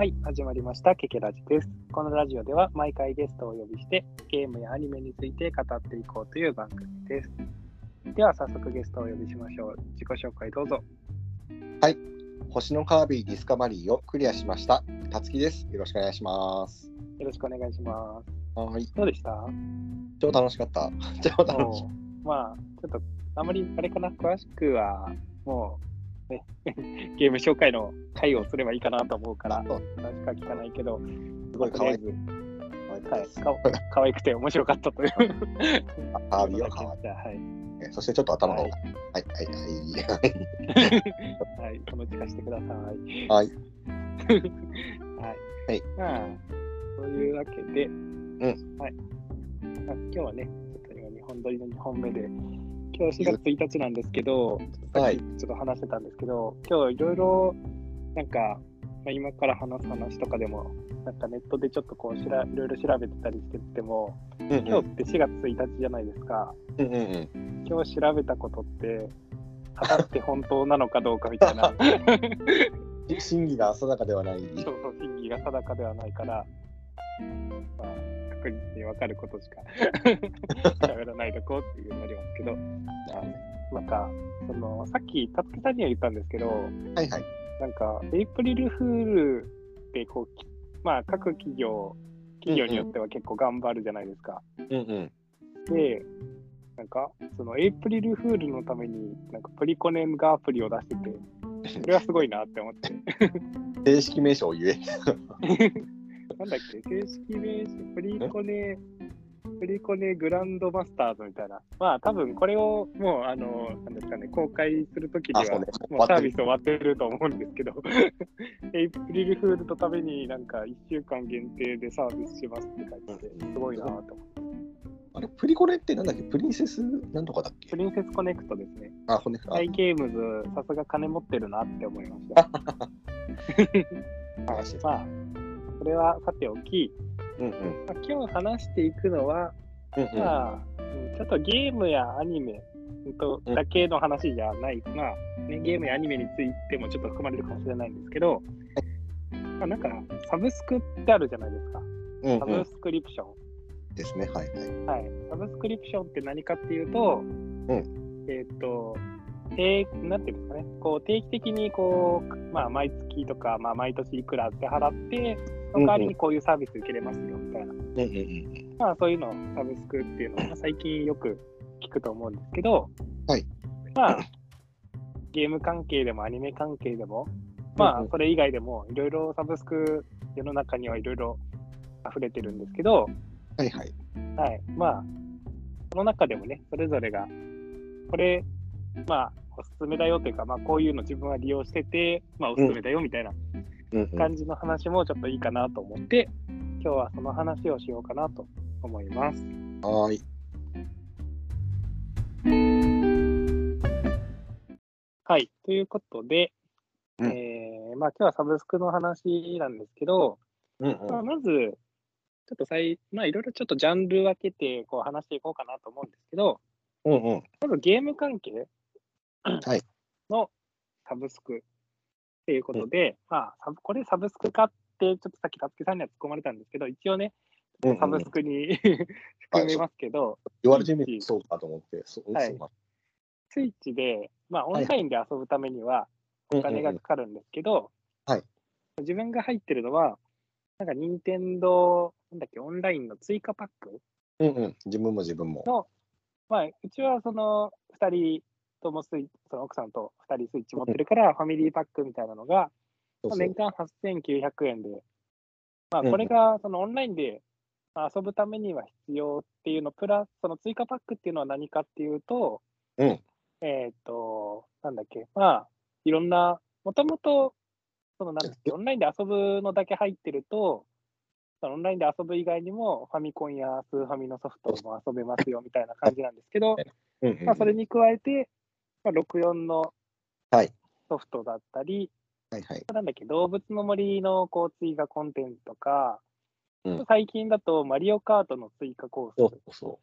はい、始まりました、ケケラジです。このラジオでは毎回ゲストをお呼びして、ゲームやアニメについて語っていこうという番組です。では、早速ゲストをお呼びしましょう。自己紹介どうぞ。星のカービィディスカバリーをクリアしました。たつきです。よろしくお願いします。よろしくお願いします。はい。どうでした？超楽しかった。超楽しもうまあ、ちょっと、あまりあれかな、詳しくは、もう、ね、ゲーム紹介の回をすればいいかなと思うから、そう詳しくは聞かないけど、すごい可愛いとりかあえずはい、か可愛くて面白かったという。カービィは可愛いじゃあはい。えそしてちょっと頭がはい多い。はい、はい、はい、そのうち貸してください。はい。はい。はい。はい。まあ、そういうわけで、んはい。まあ、今日はね、ちょっと今、日本撮りの2本目で、今日4月1日なんですけど、ちょっと話してたんですけど、今日いろいろ、なんか、まあ、今から話す話とかでも、なんかネットでちょっとこうしら、いろいろ調べてたりしてても、うんうん今日って4月1日じゃないですか。うんうんうん。今日調べたことって、果たして本当なのかどうかみたいな。真偽が定かではない。そうそう、真偽が定かではないから、まあ、確実に分かることしか 喋らないとこうっていうのありますけど、また、その、さっき、たつきさんには言ったんですけど、はいはい。なんか、エイプリルフールって、こう、きまあ、各企業、企業によっては結構頑張るじゃないですか。うんうん。で、なんか、そのエイプリルフールのために、なんかプリコネがアプリを出してて、それはすごいなって思って。正式名称を言え。なんだっけ、正式名詞、プリコネ、プリコネグランドマスターズみたいな。まあ、多分これをもう、あの、なんですかね、公開するときには、もうサービス終わってると思うんですけど、エイプリルフールのためになんか1週間限定でサービスしますって書いてて、すごいなと。思って。あれ、プリコレってなんだっけ？プリンセスなんとかだっけ？プリンセスコネクトですね。あ、骨か。ハイゲームズ、さすが金持ってるなって思いました。はい、まあ、それはさておき、うんうん。まあ、今日話していくのは、うんうん。まあ、うんちょっとゲームやアニメうんとうんだけの話じゃない、まあ、ね、ゲームやアニメについてもちょっと含まれるかもしれないんですけど、まあ、なんか、サブスクってあるじゃないですか。うんうん。サブスクリプション。ですね。はいはい。はい。サブスクリプションって何かっていうと、えーっと、定なんていうんですかね、こう定期的にこう、まあ、毎月とか、まあ、毎年いくらって払って、その代わりにこういうサービス受けれますよみたいな、うんうんうん。まあ、そういうのをサブスクっていうのを、まあ最近よく聞くと思うんですけど、はいまあ、ゲーム関係でもアニメ関係でも、まあそれ以外でもいろいろサブスク、世の中にはいろいろ溢れてるんですけど、はいはい。はい。まあ、その中でもね、それぞれが、これ、まあ、おすすめだよというか、まあ、こういうの自分は利用してて、まあ、おすすめだよみたいなうんうん。感じの話もちょっといいかなと思って、今日はその話をしようかなと思います。はーい。はい。ということで、うんえーまあ、今日はサブスクの話なんですけど、うんまあ、まず、ちょっと最、まあ、いろいろちょっとジャンル分けてこう話していこうかなと思うんですけど、うん。うんうん。まずゲーム関係はいのサブスクっていうことで、まあ、サブこれサブスクかって、ちょっとさっき、たつきさんには突っ込まれたんですけど、一応ね、サブスクに 含めますけど、言われてみるとそうかと思って。そうはい。スイッチで、まあ、オンはいラインで遊ぶためにはお金がかかるんですけど、はい。自分が入ってるのは、なんか、任天堂なんだっけ、オンラインの追加パックうんうん。自分も自分も。の、まあ、うちはその2人ともスイその奥さんと2人スイッチ持ってるから、ファミリーパックみたいなのが、年間8900円で、まあ、これがそのオンラインでまあ遊ぶためには必要っていうの、プラス、その追加パックっていうのは何かっていうと、うん。えっ、と、なんだっけ、まあ、いろんな、もともと、そのなんだっけ、オンラインで遊ぶのだけ入ってると、そのオンラインで遊ぶ以外にも、ファミコンやスーファミのソフトも遊べますよみたいな感じなんですけど、まあ、それに加えて、まあ、64のはいソフトだったり、はいはい。なんだっけ、動物の森のこう追加コンテンツとか、うん最近だとマリオカートの追加コースそうそ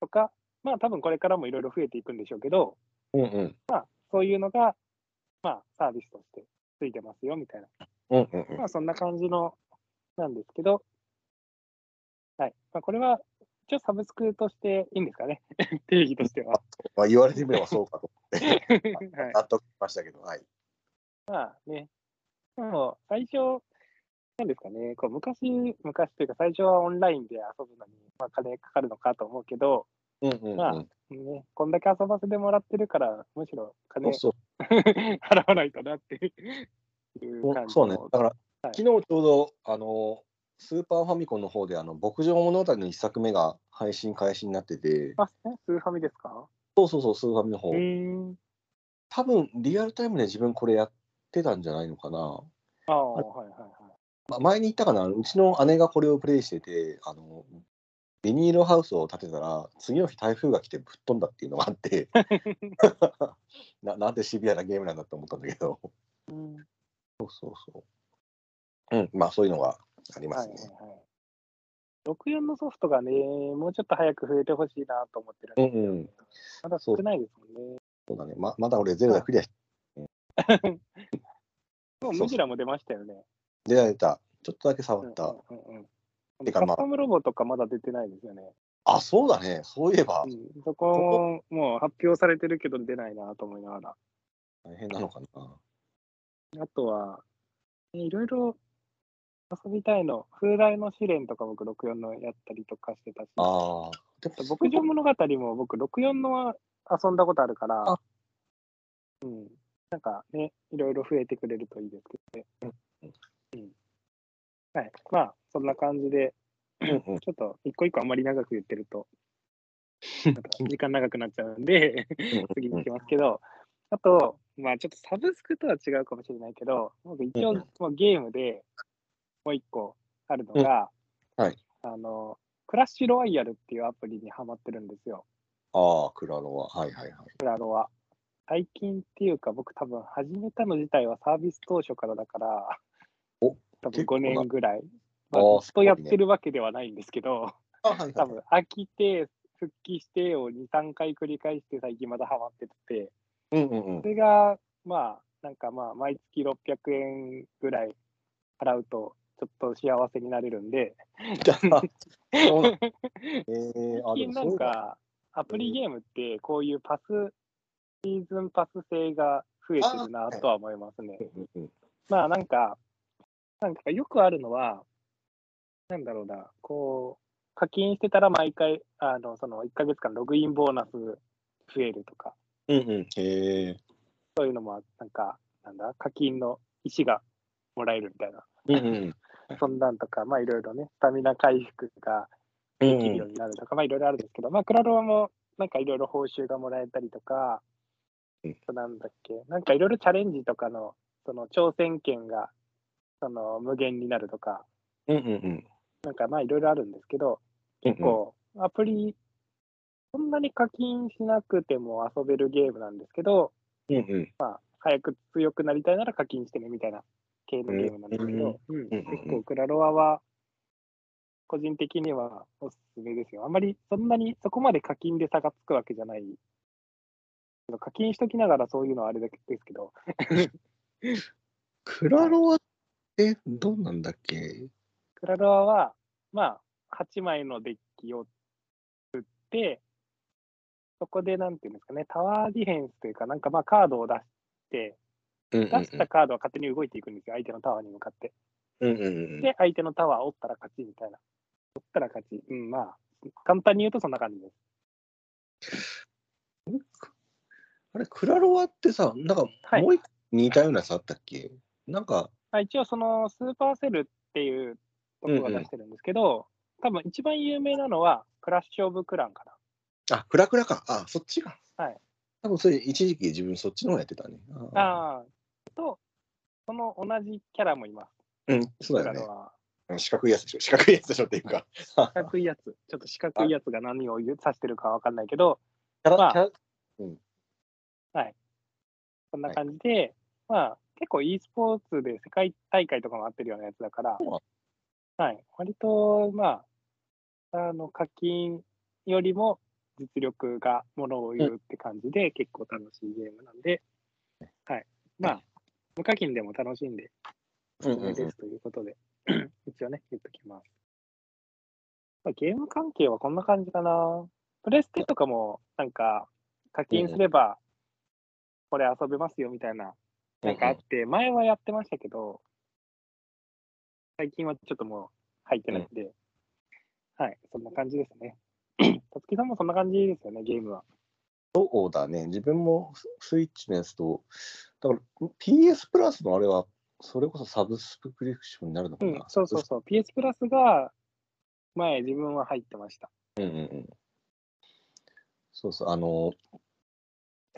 とか、まあ多分これからもいろいろ増えていくんでしょうけど、う。うんうん。そういうのが、まあサービスとしてついてますよみたいなうんうんうんまあそんな感じのなんですけど、はい。まあ、これは一応サブスクとしていいんですかね。定義としては。まあ、言われてみればそうかと思って、はい。納得しましたけど、はい。まあね。でも最初、なんですかね、こう昔、昔というか最初はオンラインで遊ぶのに、まあ、金かかるのかと思うけど、うんうんうん。まあね、こんだけ遊ばせてもらってるから、むしろ金 払わないとなっていうそう感じそうね。のだから、はい昨日ちょうど、あの、スーパーファミコンの方で、あの、牧場物語の一作目が配信開始になってて、あ、えスーファミですか？そうそうそう、スーファミの方。多分、リアルタイムで自分これやってたんじゃないのかな。ああ、はいはいはい。まあ、前に言ったかな、うちの姉がこれをプレイしてて、あの、ビニールハウスを建てたら、次の日台風が来てぶっ飛んだっていうのがあって、ななんてシビアなゲームなんだって思ったんだけど、うんそうそうそう。うん、まあそういうのがありまはいすね。はいはい。64のソフトがね、もうちょっと早く増えてほしいなと思ってるんですけど、うんうんまだ少ないですもんね。そうだね。ままだ俺ゼルダクリアし もうムジラも出ましたよね。出られた。ちょっとだけ触うんった。うんうんうんてかまあカスタムロボとかまだ出てないですよね。あ、そうだね。そういえばうん、そこももう発表されてるけど出ないなと思いながら。大変なのかな。あとは、ねいろいろ遊びたいの。風来の試練とか僕64のやったりとかしてたし。あ牧場物語も僕64のは遊んだことあるからあ、うん。なんかね、いろいろ増えてくれるといいですけどね。うん。はい。まあ、そんな感じで、ちょっと一個一個あんまり長く言ってると、時間長くなっちゃうんで、次に行きますけど、あと、まあちょっとサブスクとは違うかもしれないけど、僕一応うんもうゲームでもう一個あるのが、うんはいあの、クラッシュロワイヤルっていうアプリにハマってるんですよ、ああ、クラロは。はいはいはい。クラロは。最近っていうか、僕多分始めたの自体はサービス当初からだから、お多分5結構な年ぐらい。ずっとやってるわけではないんですけど、あはいはい多分飽きて、復帰してを2、3回繰り返して最近まだハマってて、うんうんうんそ。れが、まあ、なんかまあ、毎月600円ぐらい払うと、ちょっと幸せになれるんで、えー、最近なん。か、アプリゲームって、こういうパス、シーズンパス制が増えてるなとは思いますね。まあ、なんか、なんかよくあるのは、なんだろうな、こう、課金してたら毎回、あの、その1ヶ月間ログインボーナス増えるとか、うんうん。そういうのも、なんか、なんだ、課金の石がもらえるみたいな、うんうん。そんなんとか、まあいろいろね、スタミナ回復がうんできるようになるとか、まあいろいろあるんですけど、まあクラロワもなんかいろいろ報酬がもらえたりとか、うんなんだっけ、なんかいろいろチャレンジとかの、その挑戦権が、その無限になるとか、うんうんうん。なんかまあいろいろあるんですけど、結構アプリ、そんなに課金しなくても遊べるゲームなんですけど、うんうん。まあ、早く強くなりたいなら課金してねみたいな系のゲームなんですけど、結構クラロワは、個人的にはおすすめですよ。あんまりそんなにそこまで課金で差がつくわけじゃない。課金しときながらそういうのはあれだけですけど、クラロワってどうなんだっけ？クラロワは、まあ、8枚のデッキを作って、そこでなんていうんですかね、タワーディフェンスというか、なんかまあカードを出して、出したカードは勝手に動いていくんですよ、相手のタワーに向かって。うんうんうん。で、相手のタワーを折ったら勝ちみたいな。折ったら勝ち。うん、まあ、簡単に言うとそんな感じです。あれ、クラロワってさ、なんかはいもう一個似たようなやつあったっけ？なんか、まあ、一応、そのスーパーセルっていうところが出してるんですけど、多分一番有名なのは、クラッシュ・オブ・クランかな。あ、クラクラか。あ、そっちか。はい。多分それ一時期自分そっちの方やってたね。あああ、と、その同じキャラもいます。ーうん、そうだよね四角いやつでしょ。四角いやつでしょっていうか。四角いやつ。ちょっと四角いやつが何を指してるかわかんないけど、キャラまあキャラそんな感じで、まあ、結構 e スポーツで世界大会とかもあってるようなやつだから、はい、割と、まあ、あの課金よりも実力がものを言うって感じで、結構楽しいゲームなんで、はい。まあ、無課金でも楽しんでおすすめですということで、一応ね、言っときます。まあゲーム関係はこんな感じかな。プレステとかも、なんか、課金すれば、これ遊べますよみたいな、なんかあって、前はやってましたけど、最近はちょっともう入ってないんで、はい、そんな感じですね。たつきさんもそんな感じですよね、ゲームは。そうだね。自分もスイッチのやつと、だから PS プラスのあれは、それこそサブスクリプションになるのかな、うん、そうそうそう。PS プラスが、前自分は入ってました。うんうんうん。そうそう、あの、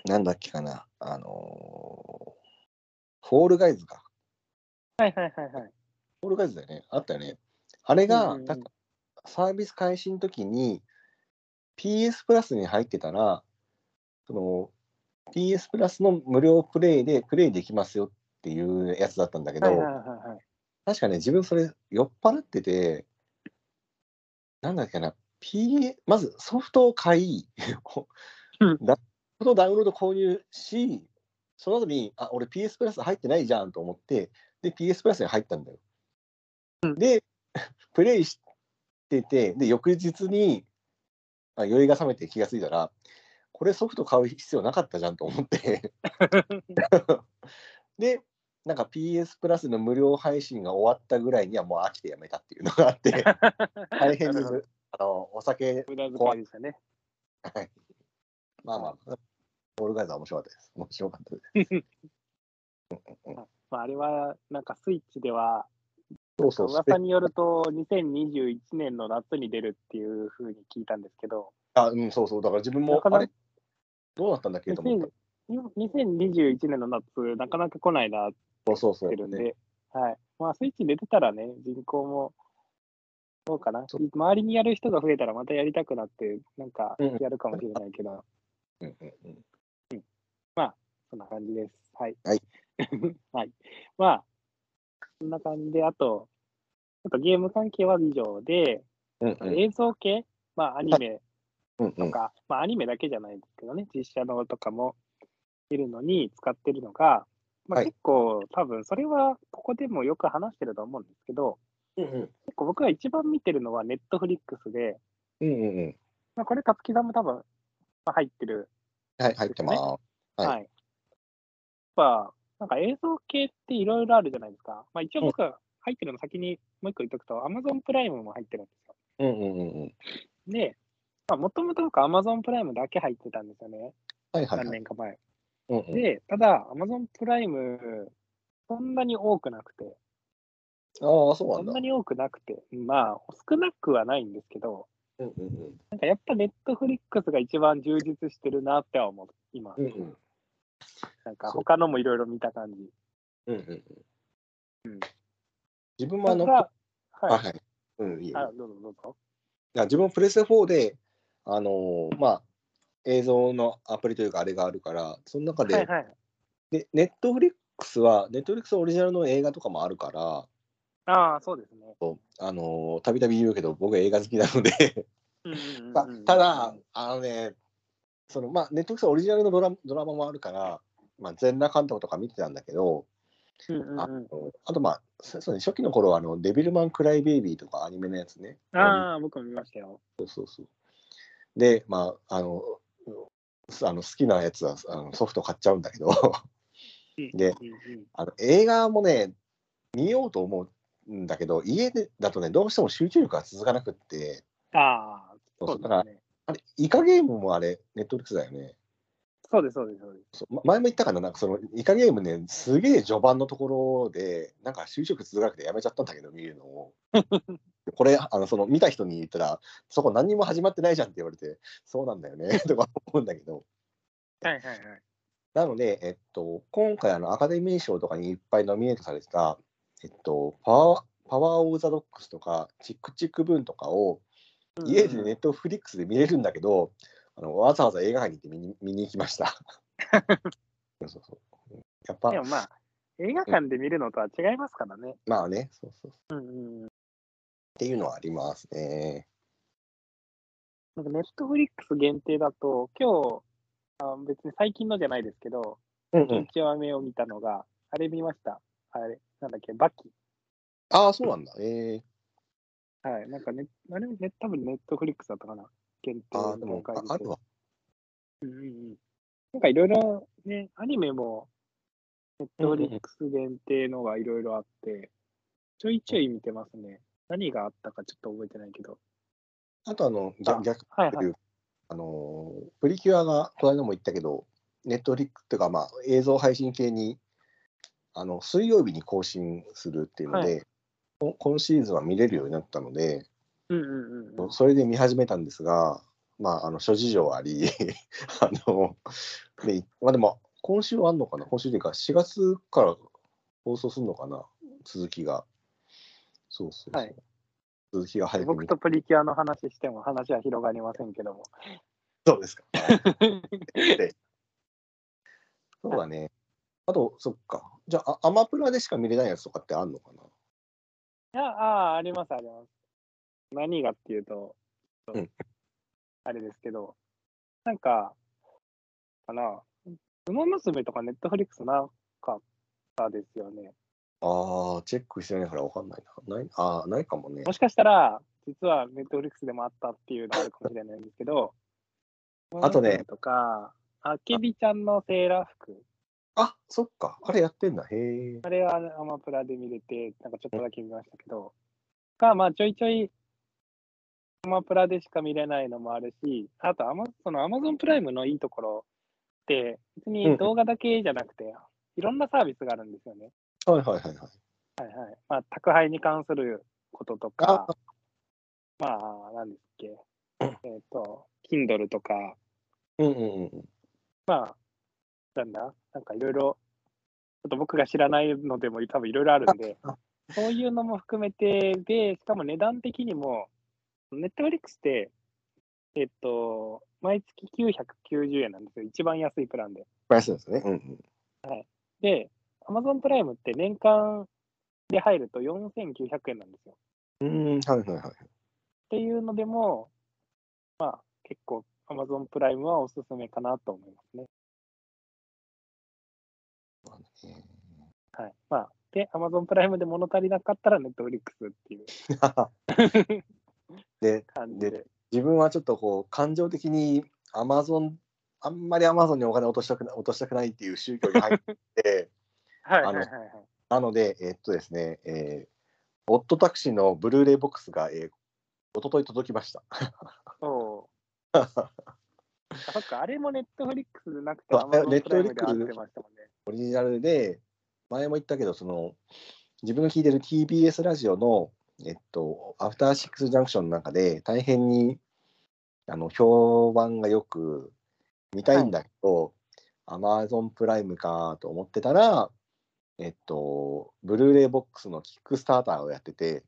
なんだっけかな、あの、フォールガイズか。はいはいはいはい。フォールガイズだよね。あったよね。あれが、うんうんサービス開始の時に PS プラスに入ってたら、その PS プラスの無料プレイでプレイできますよっていうやつだったんだけど、はいはいはいはい。確かね、自分それ酔っ払ってて、なんだっけな、P、まずソフトを買い、うんダソフトダウンロード購入し、その後に、あ、俺 PS プラス入ってないじゃんと思って、で、PS プラスに入ったんだよ。うんで、プレイしてて、で、翌日に、あ酔いが覚めて気がついたら、これソフト買う必要なかったじゃんと思って、で、なんか PS プラスの無料配信が終わったぐらいにはもう飽きてやめたっていうのがあって、大変でなるす。あの、お酒、無駄遣いでしたね。はいまあまあ、オールガイズは面白かったです。面白かったです。まあ、あれは、なんかスイッチでは、そうそう、噂によると、2021年の夏に出るっていうふうに聞いたんですけど、あ、うん、そうそう。だから自分もな、かなあれ、どうなったんだっけと思った。2021年の夏、なかなか来ないなってそうそうそう。言ってるんで、ねはい。まあ、スイッチ出てたらね、人口も、どうかな。周りにやる人が増えたらまたやりたくなって、なんかうんやるかもしれないけど、うんうんうんそんな感じです。はい。はい。はい。まあ、そんな感じで、あと、ちょっとゲーム関係は以上で、うんうん映像系、まあ、アニメうんうんとか、まあ、アニメだけじゃないですけどね、実写のとかもいるのに使ってるのが、まあ、はい結構、多分それはここでもよく話してると思うんですけど、うんうん結構僕が一番見てるのはネットフリックスで、うんうんうん。まあ、これ、たつきさんも多分、まあ、入ってる。はい、入ってます。はいはい。やっぱ、なんか映像系っていろいろあるじゃないですか。まあ、一応僕が入ってるの先にもう一個言っとくと、Amazon プライムも入ってるんですよ。うんうんうんうん。で、もともと僕 Amazon プライムだけ入ってたんですよね。何はいはいはい。年か前。うんうんで、ただ、Amazon プライム、そんなに多くなくて、ああ、そうなんだそんな。に多くなくて、まあ、少なくはないんですけど、うんうんうんなんかやっぱネットフリックスが一番充実してるなっては思う、今。うんうんなんか他のもいろいろ見た感じ。うんうんうん自分もあの、はい。はい。うん、いいよあ、どうぞどうぞ。いや自分もプレステ4で、あのーまあ、映像のアプリというかあれがあるから、その中で、はいはい。でネットフリックスは、ネットフリックスオリジナルの映画とかもあるから、ああ、そうですね。あのーたびたび言うけど、僕は映画好きなので、うんうんうんただ、あのね、そのまあ、ネットフリックスオリジナルのドラドラマもあるから、まあ、全裸監督とか見てたんだけど、うんうんあうんのあとまあ、そそうね、初期の頃はあのデビルマン・クライ・ベイビーとかアニメのやつね。ああ、僕も見ましたよ。そうそうそう。で、まあ、あの、あの好きなやつはあのソフト買っちゃうんだけど、であの映画もね、見ようと思うんだけど、家でだとね、どうしても集中力が続かなくって、ああ、そうだから、ね。あれ、イカゲームもあれ、ネットフリックスだよね。そうです、そうです、そうです。そうま前も言ったかな、なんかそのイカゲームね、すげえ序盤のところで、なんか集中力続かなくてやめちゃったんだけど、見るのを。これ、あのその見た人に言ったら、そこ何にも始まってないじゃんって言われて、そうなんだよね、とか思うんだけど。はいはいはい。なので、えっと、今回あのアカデミー賞とかにいっぱいノミネートされてた、えっと、パワーパワー・オブ・ザ・ドッグとか、チックチック・ブーンとかを、家でネットフリックスで見れるんだけど、あのわざわざ映画館に行って見に見に行きました。そうそうそうやっぱで、もまあ、映画館で見るのとは違いますからね。まあね、そうそうそううんうんうん。っていうのはありますね。なんかネットフリックス限定だと、今日、あ別に最近のじゃないですけど、うん1話目を見たのが、あれ見ました？あれ、なんだっけ、バキ。ああ、そうなんだ。ええはい。なんかね、あれ、ね、多分ネットフリックスだったかな？限定ああ、でも、公開ああるわ。うんうんうん。なんかいろいろね、アニメも、ネットフリックス限定のがいろいろあって、ちょいちょい見てますね。何があったかちょっと覚えてないけど。あと、あの、逆あ逆はいはい。あのー、プリキュアが、この間も言ったけど、ネットフリックスっていうか、まあ、映像配信系に、あの、水曜日に更新するっていうので、こ今シーズンは見れるようになったので、うんうんうんうん。それで見始めたんですが、まあ、あの諸事情あり、あの、ね、まあでも、今週はあんのかな？今週というか、4月から放送するのかな？続きが。そうそうそう。はい続きが早く見僕とプリキュアの話しても話は広がりませんけども。そうですか。で そうだね。あと、そっか。じゃあ、あアマプラでしか見れないやつとかってあんのかな？いや、ああ、あります、あります。何がっていうと、うんあれですけど、なんか、かな、ウマ娘とかネットフリックスなかったですよね。ああ、チェックしてないからわかんないな。ないああ、ないかもね。もしかしたら、実はネットフリックスでもあったっていうのがあるかもしれないんですけど、あとねとか、あけびちゃんのセーラー服、あ、そっか。あれやってんだ。へえ。あれはアマプラで見れて、なんかちょっとだけ見ましたけど、が、まあちょいちょい、アマプラでしか見れないのもあるし、あとアマ、そのアマゾンプライムのいいところって、別に動画だけじゃなくて、いろんなサービスがあるんですよね。はいはいはいはい。はいはい。まあ、宅配に関することとか、まあ、なんですっけ、えっ、と、Kindle とか、うんうんうんうん。まあ、なんだ、なんかいろいろ、ちょっと僕が知らないのでも多分いろいろあるんであ、そういうのも含めて、で、しかも値段的にも、ネットフリックスって、えっと、毎月990円なんですよ。一番安いプランで。プライスですね。うんうん。で、Amazon プライムって年間で入ると4900円なんですよ。うーん、はいはいはい。っていうのでも、まあ、結構 Amazon プライムはおすすめかなと思いますね。はい。まあ、で、Amazon プライムで物足りなかったら Netflix っていう で、で。で自分はちょっとこう、感情的に Amazon、あんまり Amazon にお金落としたくな落としたくないっていう宗教に入って、はいはいはいはい。なので、えっとですね、えー、オットタクシーのブルーレイボックスが、えー、一昨日届きました。そう。あ、そっか、あれも Netflix でなくてそう Amazon プライムで Netflix 合ってましたもんね。オリジナルで、前も言ったけど、その、自分が聞いてる TBS ラジオの、えっと、アフターシックスジャンクションの中で、大変に、あの、評判がよく、見たいんだけど、Amazon プライムかと思ってたら、えっと、ブルーレイボックスのキックスターターをやってて、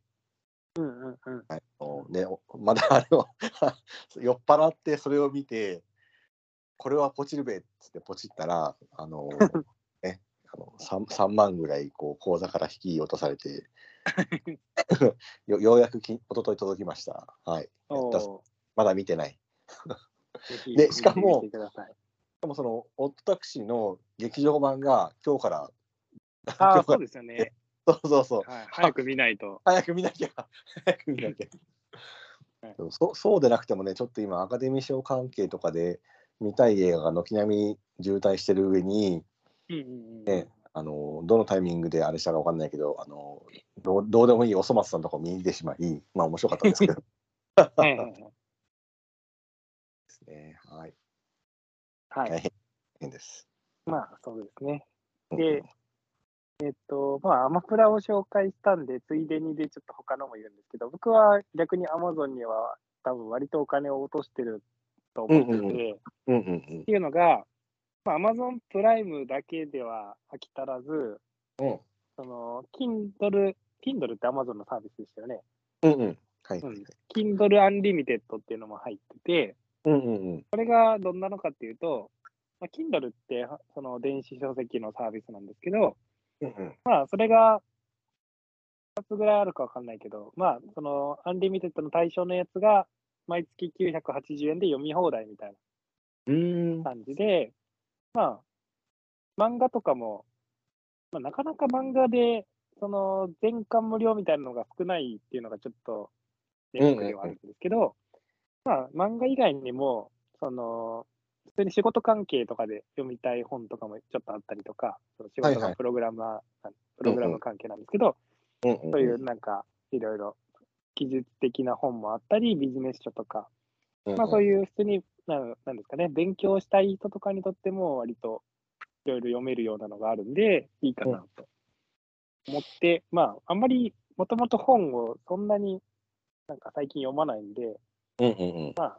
うんうんうん。あので、おまだあれを 酔っ払ってそれを見て、これはポチるべっつってポチったら、あの、ね、あの 3, 3万ぐらいこう口座から引き落とされて、よようやくき一昨日届きました。はい。まだ見てない。でしかも。しかもその、オットタクシーの劇場版が今日から、あ今あ、そうですよね。そうそうそう、はい、早く見ないと。早く見なきゃ、早く見なきゃ。はいそそうでなくてもね、ちょっと今、アカデミー賞関係とかで見たい映画が軒並み渋滞してる上に、うんうんうん。ね、あのどのタイミングであれしたか分かんないけど、あのどうどうでもいいおそ松さんとか見に行ってしまい、まあ面白かったんですけど。はいはいはい。ですね。はい。はい大変変です。まあ、そうですね。うんで、えっと、まあ、アマプラを紹介したんで、ついでにでちょっと他のも言うんですけど、僕は逆にアマゾンには多分割とお金を落としてると思ってて、うんうんっていうのが、まあ、アマゾンプライムだけでは飽き足らず、うん。うんその、Kindle、Kindle ってアマゾンのサービスでしたよね。うんうん。はい。うん Kindle Unlimited っていうのも入ってて、うんうんうん。これがどんなのかっていうと、まあ、Kindle ってその電子書籍のサービスなんですけど、うんうん。まあ、それが2つぐらいあるかわかんないけど、まあ、その Unlimited の対象のやつが毎月980円で読み放題みたいな感じで、まあ、漫画とかもまあ、なかなか漫画で、その全巻無料みたいなのが少ないっていうのがちょっとネックではあるんですけど、まあ、漫画以外にも、その、普通に仕事関係とかで読みたい本とかもちょっとあったりとか、その仕事のプログラマー、プログラム関係なんですけど、うんうんそういうなんか、いろいろ技術的な本もあったり、ビジネス書とか、まあそういう普通に、なんなんですかね、勉強したい人とかにとっても割といろいろ読めるようなのがあるんで、いいかなと思って、まああんまりもともと本をそんなになんか最近読まないんで、うんうんうん。まあ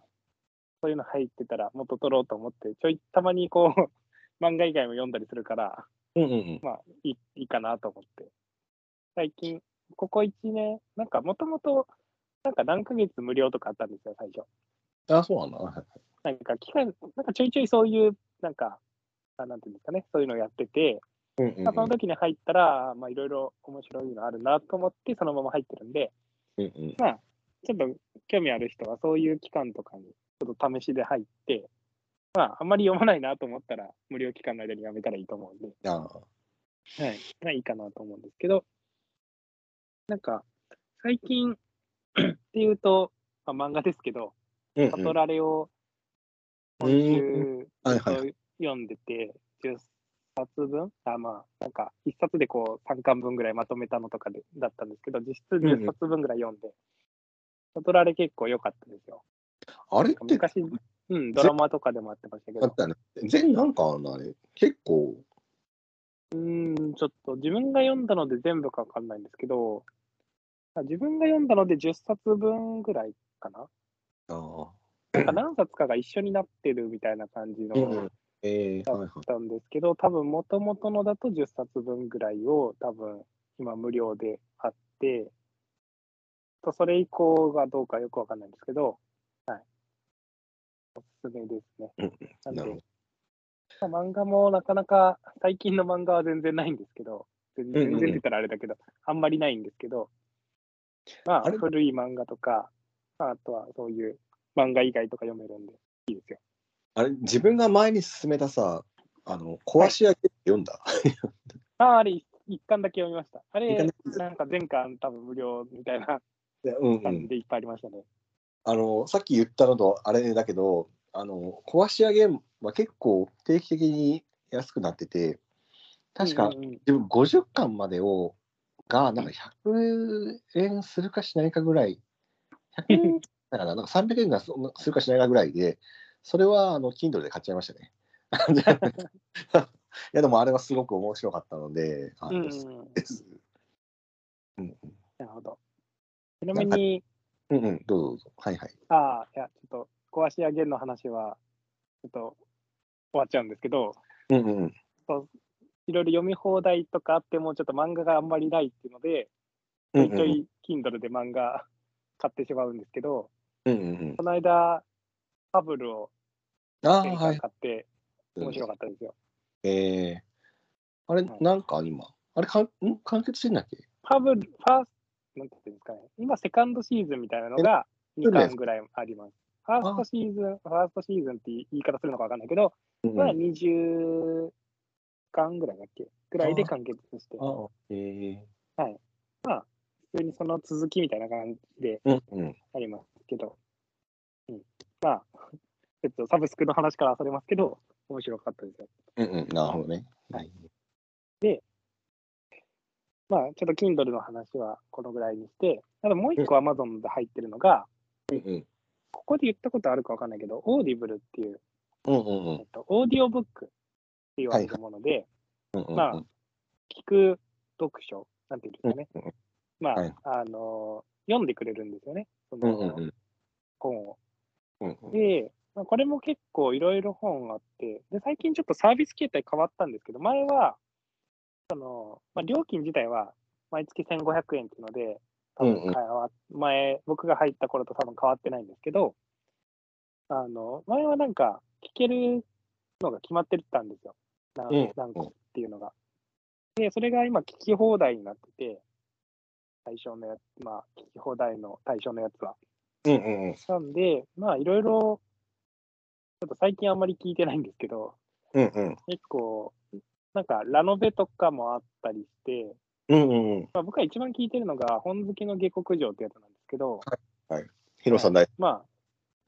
そういうの入ってたらもっと取ろうと思って、ちょいたまにこう、漫画以外も読んだりするから、うんうんうん。まあいいいいかなと思って。最近、ここ1年、なんかもともと、なんか何ヶ月無料とかあったんですよ、最初。あ、そうなんだ。はいなんか期間、なんかちょいちょいそういう、なんか、あなんていうんですかね、そういうのやってて、うんうんうんまあ、その時に入ったら、まあいろいろ面白いのあるなと思って、そのまま入ってるんで、うんうんまあ、ちょっと興味ある人はそういう期間とかにちょっと試しで入って、まあ、あんまり読まないなと思ったら、無料期間の間にやめたらいいと思うんで、あはい。まあいいかなと思うんですけど、なんか、最近 っていうと、まあ、漫画ですけど、うんパトラレを今うん。週読んでて、10冊分？あ、まあ、なんか、1冊でこう3巻分ぐらいまとめたのとかでだったんですけど、実質10冊分ぐらい読んで、パトラレ結構良かったですよ。あれって昔、うん、ドラマとかでもあってましたけど、あったね。全なんかあんの？あれ。結構。うーん、ちょっと自分が読んだので全部かわかんないんですけど、あ自分が読んだので10冊分ぐらいかなああ。なんか何冊かが一緒になってるみたいな感じのうんえー、はいはい。たんですけど、多分元々のだと10冊分ぐらいを多分今無料であって、とそれ以降がどうかよくわかんないんですけど、はい。おすすめですね。うんなるほで、まあ漫画もなかなか最近の漫画は全然ないんですけど、全然って言ったらあれだけど、あんまりないんですけど、まあ古い漫画とか、まあ、あとはそういう漫画以外とか読めるんで、いいですよ。あれ、自分が前に進めたさ、あの、壊し上げって読んだ？ああ、あれ一一巻だけ読みました。あれなんか全巻多分無料みたいな。感じでいっぱいありましたね。あの、さっき言ったのとあれだけど、あの、壊し上げは結構定期的に安くなってて、確か自分50巻までを、が、なんか100円するかしないかぐらい、100円だからなんか300円がするかしないかぐらいで、それはあの Kindle で買っちゃいましたね。いやでもあれはすごく面白かったので、あのうんうんです。うんなるほど。ちなみに、うんうん、どうぞどうぞ。はいはい。ああ、いや、ちょっと、壊し上げの話は、ちょっと終わっちゃうんですけど、うんうんいろいろ読み放題とかあっても、ちょっと漫画があんまりないっていうので、うんちょいちょい Kindle で漫画買ってしまうんですけど、うんうんうん。この間、ファブルを。買って、面白かったですよ。えー、あれ、はいなんか今、あれかん、ん？完結してんだっけ？ファブル、ファースト、なんていうんですかね、今、セカンドシーズンみたいなのが2巻ぐらいあります。ファーストシーズン、ファーストシーズンって言い方するのかわかんないけど、うんまあ20巻ぐらいだっけ？ぐらいで完結して、ああ、え普通にその続きみたいな感じで。ありますけど、うん、まあ、ちょっとサブスクの話からそれますけど、面白かったですよ。うんうん、なるほどね。はいまあ、ちょっと Kindle の話はこのぐらいにして、あともう一個 Amazon で入ってるのが、うんうん。ここで言ったことあるかわかんないけど、Audible っていう、うんうんうんえっと、オーディオブックって言われるもので。まあ聞く読書、なんていうんですかね。うんうんまあ、はいあの、読んでくれるんですよね、そうんのうんうん本を。うんうん。で、まあ、これも結構いろいろ本あって、で、最近ちょっとサービス形態変わったんですけど、前は、その、まあ、料金自体は毎月1500円っていうので、多分うんうん前、僕が入った頃と多分変わってないんですけど、あの、前はなんか聞けるのが決まってたんですよ。何うん何個っていうのが。で、それが今聞き放題になってて、対象のやつ、まあ、聞き放題の対象のやつは。うんうんうん。なんで、まあ、いろいろ、ちょっと最近あんまり聞いてないんですけど、うんうん。結構、なんかラノベとかもあったりして、うんうんうん。まあ、僕が一番聞いてるのが、本好きの下克上ってやつなんですけど、ヒロさん大好まあ、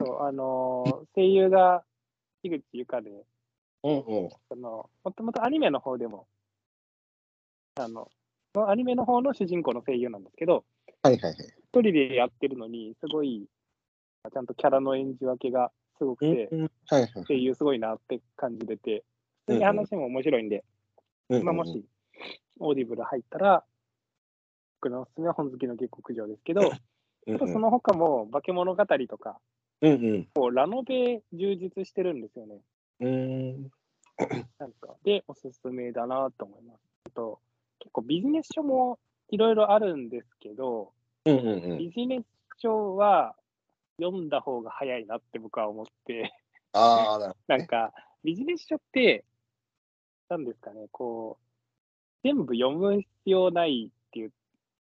そうあのー声優が樋口ゆかで、き。うんうん。そのもともとアニメの方でも、あの、そのアニメの方の主人公の声優なんですけど、はいはいはい。一人でやってるのに、すごい、ちゃんとキャラの演じ分けがすごくて、うんうんはいはい。声優すごいなって感じてて、普通に話も面白いんで、うんまあ、もし、オーディブル入ったら、僕のおすすめは本好きの下克上ですけど、うんあとその他も化け物語とか、うんうん。こうラノベ充実してるんですよね。うん。なんか、で、おすすめだなと思います。あと、結構ビジネス書もいろいろあるんですけど、うんうんうん。ビジネス書は読んだ方が早いなって僕は思って、あ なんか、ビジネス書って、なんですかね、こう、全部読む必要ないっていう、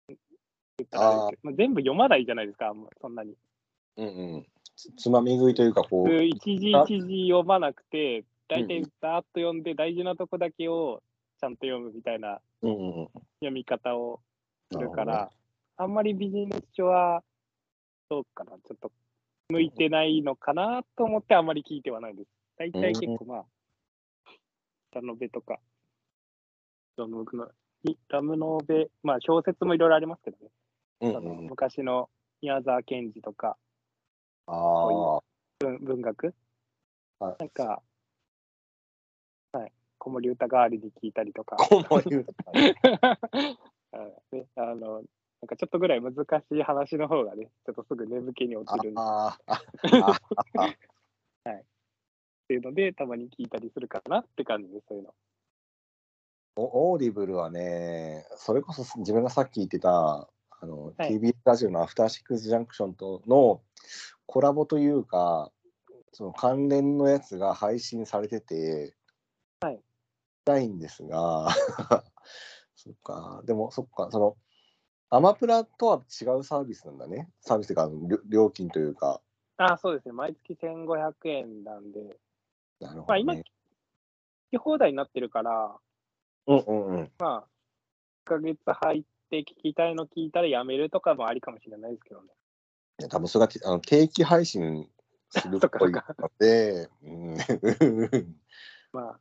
言ったらあれですけどまあ全部読まないじゃないですか、あんまそんなに。うんうん。つつまみ食いというか、こう。一時あ一時読まなくて、大体うんざーっと読んで、大事なとこだけをちゃんと読むみたいなうんうんうん。読み方をするかなるら、あんまりビジネス書は、どうかな、ちょっと向いてないのかなと思ってあんまり聞いてはないです。大体結構まあ、ラノベとか、ラムのいラムノベ、まあ小説もいろいろありますけどね、うんうん。昔の宮沢賢治とか。ああ。文文学、はい。なんか、はい、子守歌代わりに聞いたりとか、こういう。はい。ね、あの、なんかちょっとぐらい難しい話の方がね、ちょっとすぐ眠気に落ちるっああ。あああ。ていうので、たまに聞いたりするかなって感じです、そういうの。お Audible はね、それこそ自分がさっき言ってた、あの、はい TBS ラジオのアフターシックスジャンクションとのコラボというか、その関連のやつが配信されてて、はいたいんですが、そっか、でもそっか、その、アマプラとは違うサービスなんだね。サービスというか、料料金というか。あそうですね、毎月1500円なんで、なるほまあ今、どね聞。き放題になってるから、うんうんうん。まあ、1ヶ月入って聞きたいの聞いたらやめるとかもありかもしれないですけどね。いや多分それがあの定期配信するっぽいので、うん、まあ、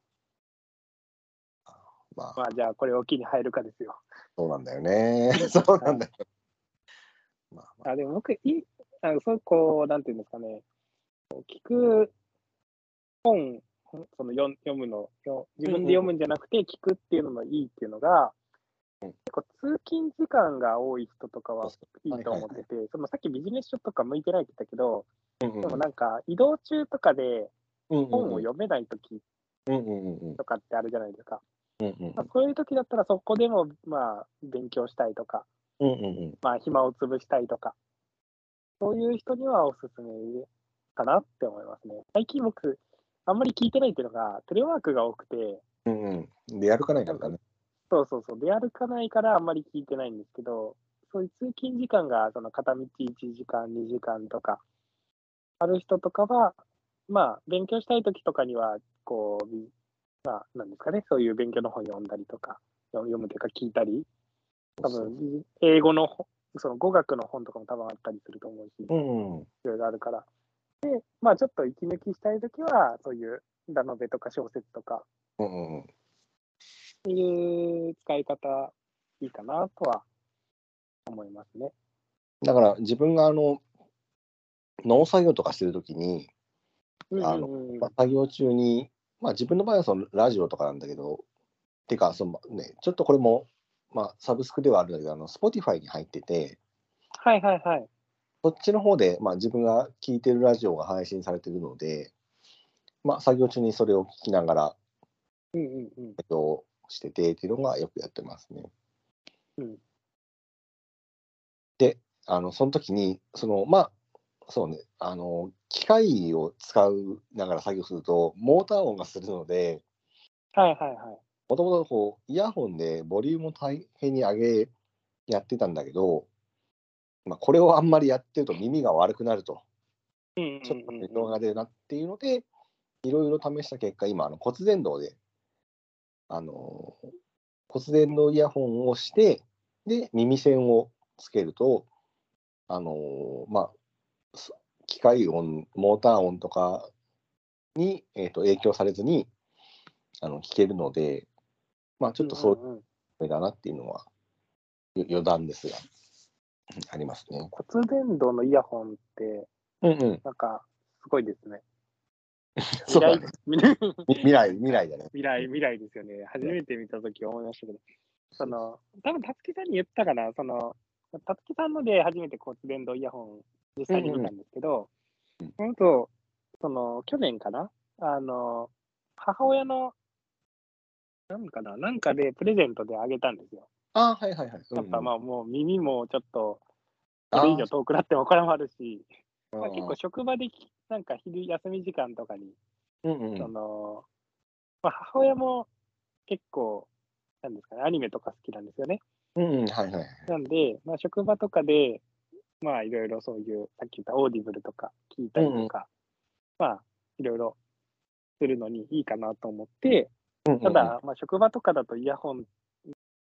まあ、まあ、じゃあこれを機に入るかですよ。そうなんだよね。そうなんだよ。まあ、まあでも僕、いいあのそうこう、なんていうんですかね、聞く本、その読読むの、よ自分で読むんじゃなくて聞くっていうのもいいっていうのが、うん結構通勤時間が多い人とかはいいと思ってて、そのさっきビジネス書とか向いてないって言ったけど、でもなんか移動中とかで本を読めない時とかってあるじゃないですか。まあ、そういう時だったらそこでもまあ勉強したいとか、まあ暇を潰したいとか、そういう人にはおすすめかなって思いますね。最近僕、あんまり聞いてないっていうのが、テレワークが多くて、うんうん。で、歩かないからだね。そうそうそう、出歩かないからあんまり聞いてないんですけど、そういう通勤時間がその片道1時間、2時間とかある人とかは、まあ、勉強したい時とかには、こう、びまあ、なんですかね、そういう勉強の本読んだりとか、読読むというか聞いたり、多分、英語の本、その語学の本とかも多分あったりすると思うし、い。ろいろあるから。で、まあ、ちょっと息抜きしたい時は、そういうラノベとか小説とか、うんうんいう使い方いいかなとは思いますね。だから自分があの農作業とかしてるときに、あのうんうん作業中に、まあ、自分の場合はそのラジオとかなんだけど、てかその、ね、ちょっとこれも、まあ、サブスクではあるんだけど、Spotify に入ってて、はいはいはい。そっちの方で、まあ、自分が聞いてるラジオが配信されてるので、まあ、作業中にそれを聞きながら、うんうんうん。えっと、しててっていうのがよくやってますね。うんで、あの、その時に、その、まあ、そうね、あの、機械を使うながら作業すると、モーター音がするので、はいはいはい。もともとこう、イヤホンでボリュームを大変に上げ、やってたんだけど、まあ、これをあんまりやってると耳が悪くなると、うんうんちょっとうん異常が出るなっていうので、いろいろ試した結果、今、あの骨伝導であの骨伝導イヤホンをして、で、耳栓をつけると、あのまあ、す機械音、モーター音とかに、えー、と影響されずにあの聞けるので、まあ、ちょっとそういうだなっていうのは、よ余談ですが、うんありますね。骨伝導のイヤホンって、うんうん。なんか、すごいですね。未来み未来、未来だね。未来、未来ですよね。初めて見たとき思いましたけど、その、多分たつきさんに言ったかな、その、たつきさんので初めて骨伝導イヤホン実際に見たんですけどうんうん、本当、その、去年かな？あの、母親の、なんかな、なんかでプレゼントであげたんですよ。ああ、はいはいはい。やっぱまあ、あもう耳もちょっと、あこれ以上遠くなっても困るし、あまあ、結構職場できなんか昼休み時間とかに、うんうん。その、まあ、母親も結構、なんですかね、アニメとか好きなんですよね。うんうん、はいはい。なんで、まあ、職場とかで、まあ、いろいろそういう、さっき言った Audible とか聞いたりとか、まあ、いろいろするのにいいかなと思って、うんうんうん。ただ、、まあ、職場とかだとイヤホン、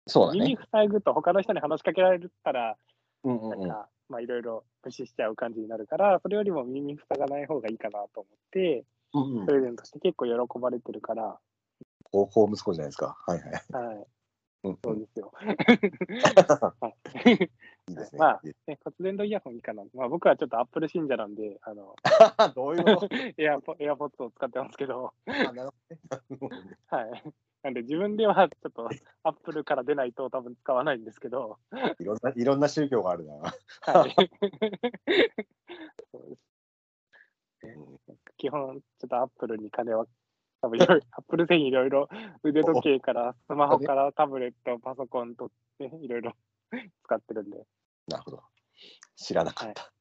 そうだ耳ね。塞ぐと他の人に話しかけられたら、うんうんうん。なんか、まあ、いろいろ無視しちゃう感じになるから、それよりも耳塞がない方がいいかなと思って、うんうんプレゼントして結構喜ばれてるから、高校息子じゃないですか。はいはい。はい、うんそううんですよ。はいいいですね。まあね、骨伝導イヤホンいいかな。まあ、僕はちょっとアップル信者なんで、あの、どういうこと？エアポエアポッツを使ってますけど、あなるほどねなるほどね。はい。なんで自分ではちょっとアップルから出ないと多分使わないんですけど、いろんな、いろんな宗教があるな。はい。そうですうん基本、ちょっとアップルに金は、多分いろいろ、アップル製品いろいろ、腕時計から、スマホからタブレット、パソコンと、ね、いろいろ 使ってるんで、なるほど。知らなかった。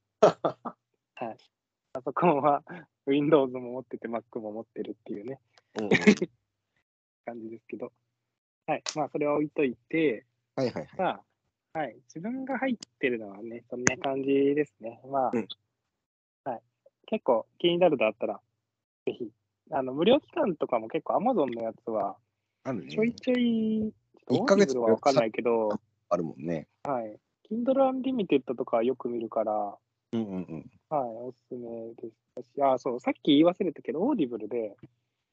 パソコンは Windows も持ってて、Mac も持ってるっていうね、うんうん感じですけど、はい。まあ、それは置いといて、はいはいはい。まあ、はい。自分が入ってるのはね、そんな感じですね。まあ、うんはい。結構気になるのあったら、ぜひ。あの、無料期間とかも結構 Amazon のやつは、あるねちょいちょい、一ヶ月はわかんないけど、あるもんね。はい。Kindle Unlimited とかはよく見るから、うんうんうん。はい、おすすめでしたし、あ、そう、さっき言い忘れたけど、 Audible で、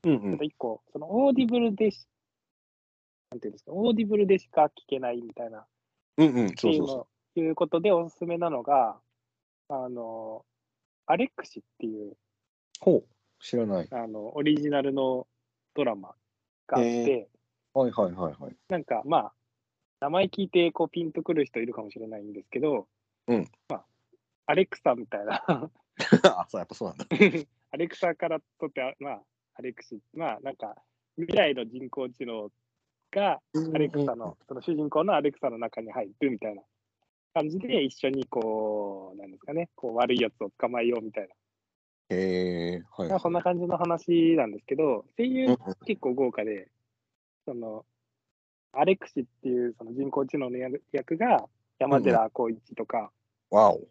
うんうん個、その Audible でし、なんていうんですか、 Audible でしか聞けないみたいな、っうんうん。てそうそうそいうの、いうことでおすすめなのが、あの、アレクシっていう、う。ほう。知らない。あの、オリジナルのドラマがあって、へはいはいはいはい。なんか、まあ、名前聞いて、こう、ピンとくる人いるかもしれないんですけど、うん。まあ、アレクサみたいな、あ、そう、やっぱそうなんだ。アレクサからとって、あまあ、アレクシ、まあ、なんか、未来の人工知能が、アレクサの、その主人公のアレクサの中に入るみたいな感じで、一緒にこう、なんですかね、こう悪いやつを捕まえようみたいへえ、はい。な、はい。そんな感じの話なんですけど、声優うんうん結構豪華で、その、アレクシっていうその人工知能の役役が山寺宏一とか、わお。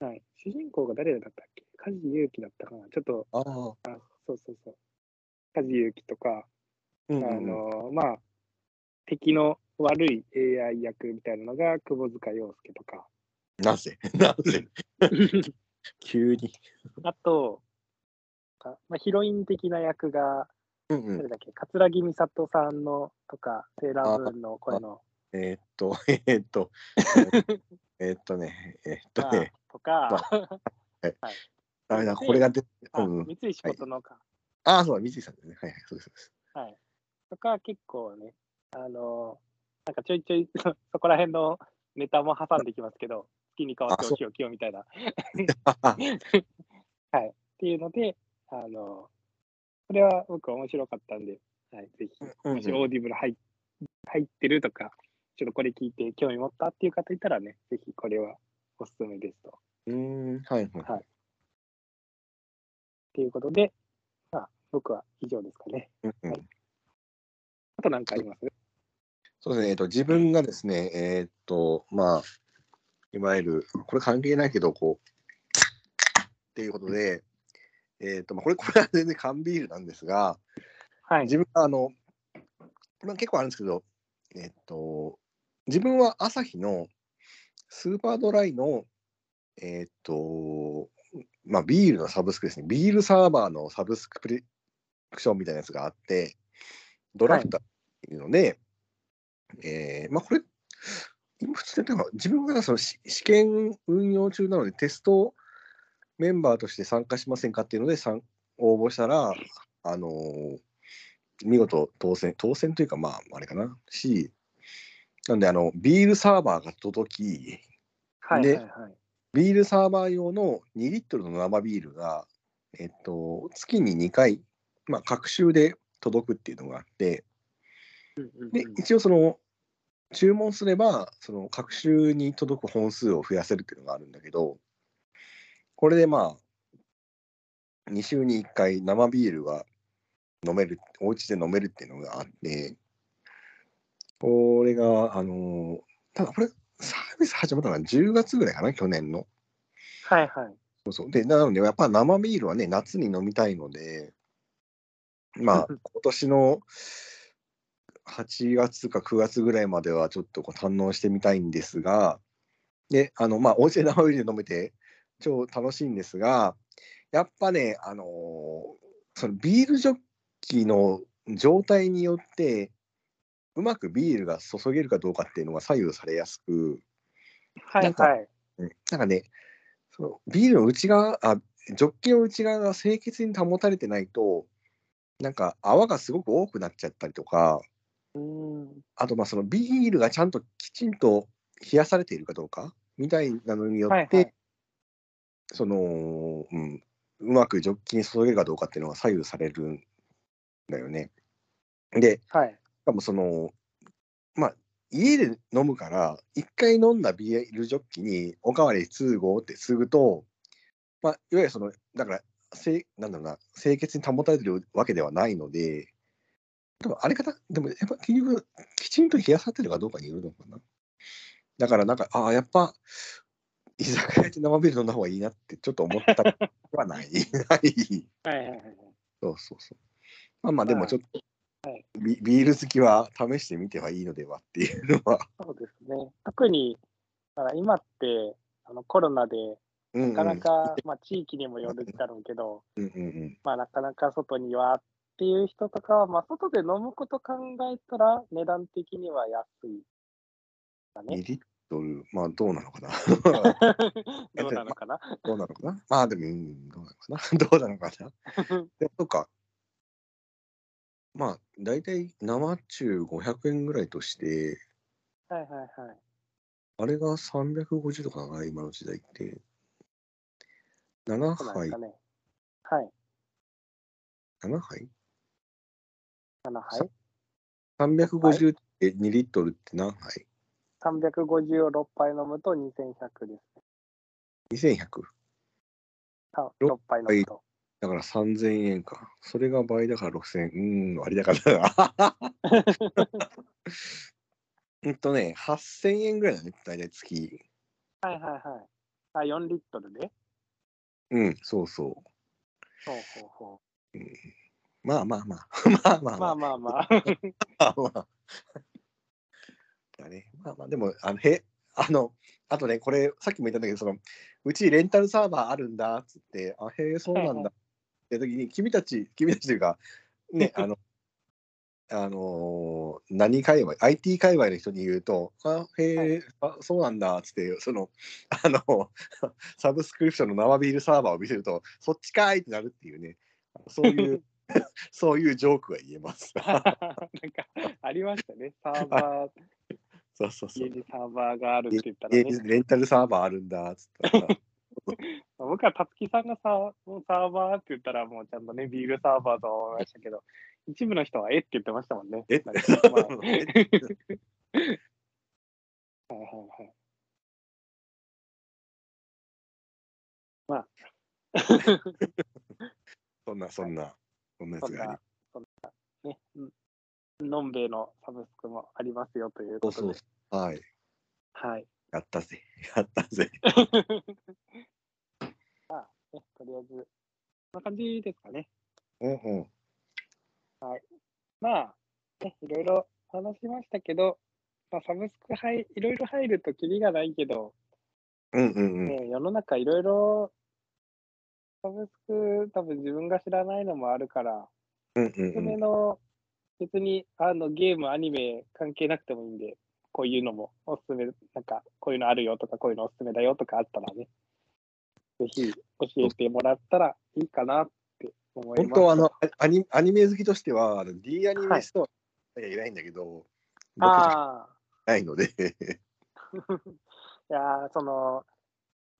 はい、主人公が誰だったっけ？梶裕貴だったかな？ちょっと、ああ。そうそうそう。梶裕貴とか、あうんうんうん。のまあ、敵の悪い AI 役みたいなのが窪塚洋介とか、なぜ？なぜ？急に。あと、かまあ、ヒロイン的な役が、うんうん。誰だっけ、桂木美里さんのとか、セーラームーンの声の、えーっと、えーっと、えーっとね、えーっとまあね、とか、ダメだ、これが出て、あうん。三石琴乃か、ああ、そうだ、三井さんですね。はいはい、そうです。そうですはい。とか、結構ね、あのなんかちょいちょいそ そこら辺のネタも挟んできますけど、好きに変わってお仕置きをみたいな。はい。っていうので、あの、これは僕は面白かったんで、はい、ぜひ、うんもし Audible 入入ってるとか、ちょっとこれ聞いて興味持ったっていう方いたらね、ぜひこれはおすすめですと。うーん、はいはい。はい。っていうことで、まあ、僕は以上ですかね。うんうんはいあと何かあります？そうですね、えっと、自分がですね、えーっと、まあ、いわゆる、これ関係ないけど、こう、っていうことで、えーっと、まあ、これ、これは全然缶ビールなんですが、はい。自分があの、まあ、結構あるんですけど、えっと、自分は朝日のスーパードライの、えっと、まあ、ビールのサブスクですね。ビールサーバーのサブスクプリクションみたいなやつがあって、ドラフターっていうので、えーまあ、これ、今普通で、自分がその試試験運用中なので、テストメンバーとして参加しませんかっていうので参応募したら、あのー見事当選、当選というか、まあ、あれかな、し、なんで、あの、ビールサーバーが届き、ではいはいはい。ビールサーバー用の2リットルの生ビールが、えっと、月に2回、まあ、各週で届くっていうのがあって、で、一応その、注文すれば、その各週に届く本数を増やせるっていうのがあるんだけど、これでまあ、2週に1回生ビールが飲める、お家で飲めるっていうのがあって、これが、あのーただこれ、サービス始まったのは10月ぐらいかな、去年の。はいはい。そうそう。で、なので、やっぱ生ビールはね、夏に飲みたいので、まあ、今年の8月か9月ぐらいまではちょっとこう堪能してみたいんですが、で、あの、まあ、お家で生ビール飲めて超楽しいんですが、やっぱね、あのーそのビールジョッキの状態によって、うまくビールが注げるかどうかっていうのが左右されやすく、はいはい。うんなんかね、そのビールの内側、あ、ジョッキの内側が清潔に保たれてないと、なんか泡がすごく多くなっちゃったりとか、うーん。あとまあそのビールがちゃんときちんと冷やされているかどうかみたいなのによって、はいはい。その、うん、うまくジョッキに注げるかどうかっていうのが左右されるんだよね。で、はい。しかもその、まあ、家で飲むから、一回飲んだビールジョッキにおかわり通合ってすぐと、まあ、いわゆるその、だから、せいなんだろうな、清潔に保たれてるわけではないので、でもあれかな、でもやっぱ結局、きちんと冷やされてるかどうかによるのかな？だからなんか、ああ、やっぱ、居酒屋で生ビール飲んだ方がいいなってちょっと思ったりはない。ない。はいはいはい。そうそうそう。まあまあ、でもちょっと、はいビビール好きは試してみてはいいのではっていうのは。そうですね。特に、だから今って、あのコロナで、うんうんなかなか、まあ地域にもよるだろうけど、うんうんうん。まあなかなか外にはっていう人とかは、まあ外で飲むこと考えたら、値段的には安い。だ2ね。リットル、まあどうなのかな。どうなのかなどうなのかな。まあでも、うん、どうなのかな。どうなのかな。でもそうか。まあ、大体生中500円ぐらいとして、はいはいはい。あれが350とかな、今の時代って。7杯ね。はい。7杯？7杯 ?350 って2リットルって何杯 ?350 を6杯飲むと2100です。?2100。あ六6杯飲むと。だから3000円か。それが倍だから6000円。うーん、割高だな。うんとね、8000円ぐらいだね、大体月。はいはいはい。あ、4リットルでうん、そうそほうほうほう。うん、まあまあまあ。まあまう。あままあ。あまあまあ。まあまあ。だね。まあまあ、でも、あの、へ、あの、あとね、これ、さっきも言ったんだけど、その、うちレンタルサーバーあるんだっつって、あ、へえ、そうなんはいだって時に、君たち、君たちというか、ね、あの、あのー何界隈、IT 界隈の人に言うと、あ、へえ、あ、そうなんだっつって、その、あの、サブスクリプションの生ビールサーバーを見せると、そっちかいってなるっていうね、そういう、そういうジョークが言えます。なんか、ありましたね。サーバー、そうそうそう家。にサーバーがあるって言ったら家ね。にレンタルサーバーあるんだっつったら、僕はたつきさんがさ、もうサーバーって言ったら、もうちゃんとね、ビールサーバーと思いましたけど、一部の人はえって言ってましたもんね。えまあ え はいはいはい。まあ、そんな、そんな、そんなやつがそんな、ね、んのんべえのサブスクもありますよというそうことで。そう。はい。はい。やったぜ。やったぜ。まあ、ね、とりあえず、こんな感じですかね。うんうん。まあ、ね、いろいろ話しましたけど、まあ、サブスク入いろいろ入るときりがないけど、うんうんうん。ね、世の中いろいろサブスク多分自分が知らないのもあるから、うんうおすすんうん。めの別にあのゲーム、アニメ関係なくてもいいんで、こういうのもおすすめ、なんかこういうのあるよとか、こういうのおすすめだよとかあったらね、ぜひ教えてもらったらいいかなって思います。本当はあのアアニアニメ好きとしては D アニメストアいないんだけど、僕じゃああ、ないので、いやーその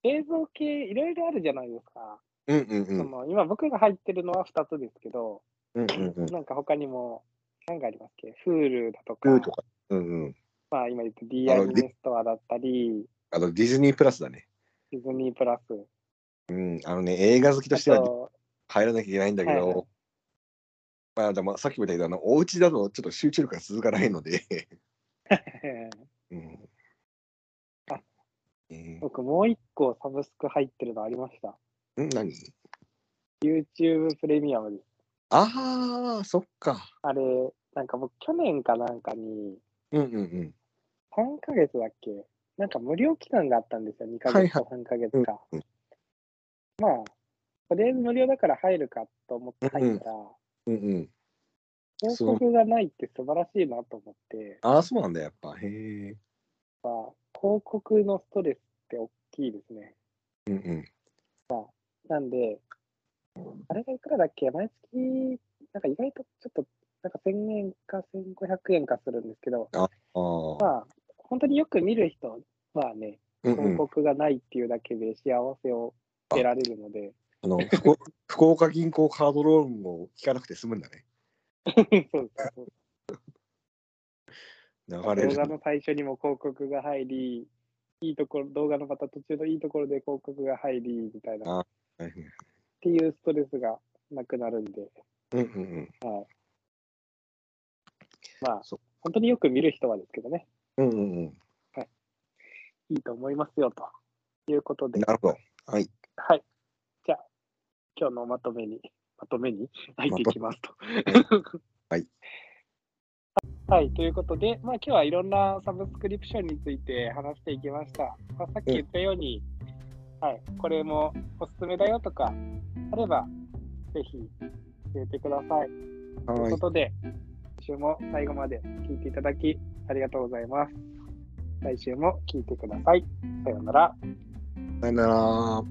映像系いろいろあるじゃないですか。うんうんうん。その今僕が入ってるのは2つですけど、うんうんうん。なんか他にも何がありますっけ ?Hulu だとか、とか。うんうん。まあ今言った D アニメストアだったり、あのディズニープラスだね。ディズニープラス、うん。あのね、映画好きとあしてはと、入らなきゃいけないんだけど、はいはいまあでもさっきも言ったけど、あのお家だとちょっと集中力が続かないので、うん。あえ僕もう一個サブスク入ってるのありました。ー、ん？何？YouTube プレミアムです。ああ、そっか。あれ、なんか僕去年かなんかにうんうんうん。3ヶ月だっけ？なんか無料期間があったんですよ。2ヶはいはい月か3ヶ月か。うんまあ、とりあえず無料だから入るかと思って入ったら、うんうん。広告がないって素晴らしいなと思って、ああ、そうなんだ、やっぱ。へえ。まあ、広告のストレスって大きいですね。うんうん。なんで、あれがいくらだっけ？毎月、なんか意外とちょっと、なんか1000円か1500円かするんですけど、ああ。まあ、本当によく見る人はね、広。告がないっていうだけで幸せを得られるので、あの福 福岡銀行カードローンを引かなくて済むんだね。そうそう流れる。動画の最初にも広告が入り、いいところ、動画のまた途中のいいところで広告が入り、みたいな、っあはいはいていうストレスがなくなるんで、うんうんうん。まあそう、本当によく見る人はですけどね、うんうんうん。いいと思いますよ、ということで、なるほど。はい。はい。じゃあ、今日のまとめに、まとめに？入っていきますと。はい。はい、ということで、まあ、今日はいろんなサブスクリプションについて話していきました。まあ、さっき言ったように、はい、これもおすすめだよとかあれば、ぜひ教えてください。というはい。ことで、今週も最後まで聞いていただきありがとうございます。来週も聞いてください。さようなら。さよなら。